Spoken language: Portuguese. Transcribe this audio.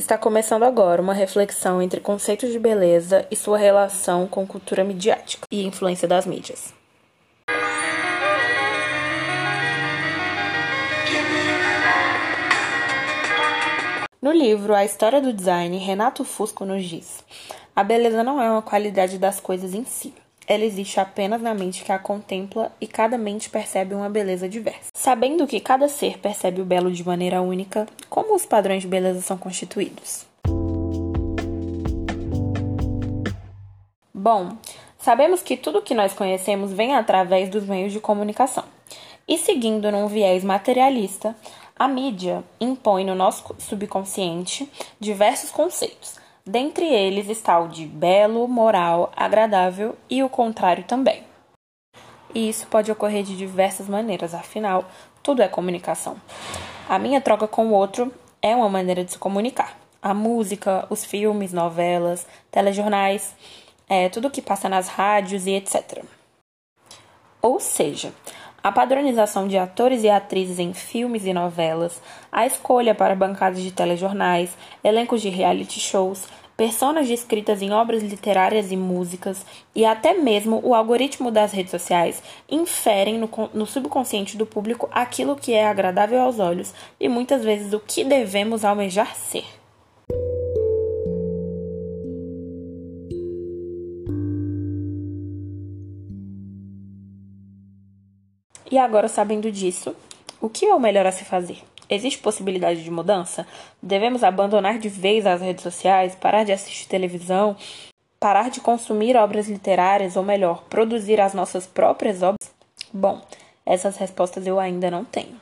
Está começando agora uma reflexão entre conceitos de beleza e sua relação com cultura midiática e influência das mídias. No livro A História do Design, Renato Fusco nos diz: A beleza não é uma qualidade das coisas em si, ela existe apenas na mente que a contempla e cada mente percebe uma beleza diversa. Sabendo que cada ser percebe o belo de maneira única, como os padrões de beleza são constituídos? Bom, sabemos que tudo que nós conhecemos vem através dos meios de comunicação. E seguindo num viés materialista, a mídia impõe no nosso subconsciente diversos conceitos, Dentre eles está o de belo, moral, agradável e o contrário também. E isso pode ocorrer de diversas maneiras, afinal, tudo é comunicação. A minha troca com o outro é uma maneira de se comunicar. A música, os filmes, novelas, telejornais, é, tudo que passa nas rádios e etc. Ou seja, a padronização de atores e atrizes em filmes e novelas, a escolha para bancadas de telejornais, elencos de reality shows, personas descritas em obras literárias e músicas, e até mesmo o algoritmo das redes sociais inferem no, no subconsciente do público aquilo que é agradável aos olhos e muitas vezes o que devemos almejar ser. E agora, sabendo disso, o que é o melhor a se fazer? Existe possibilidade de mudança? Devemos abandonar de vez as redes sociais, parar de assistir televisão, parar de consumir obras literárias, ou melhor, produzir as nossas próprias obras? Bom, essas respostas eu ainda não tenho.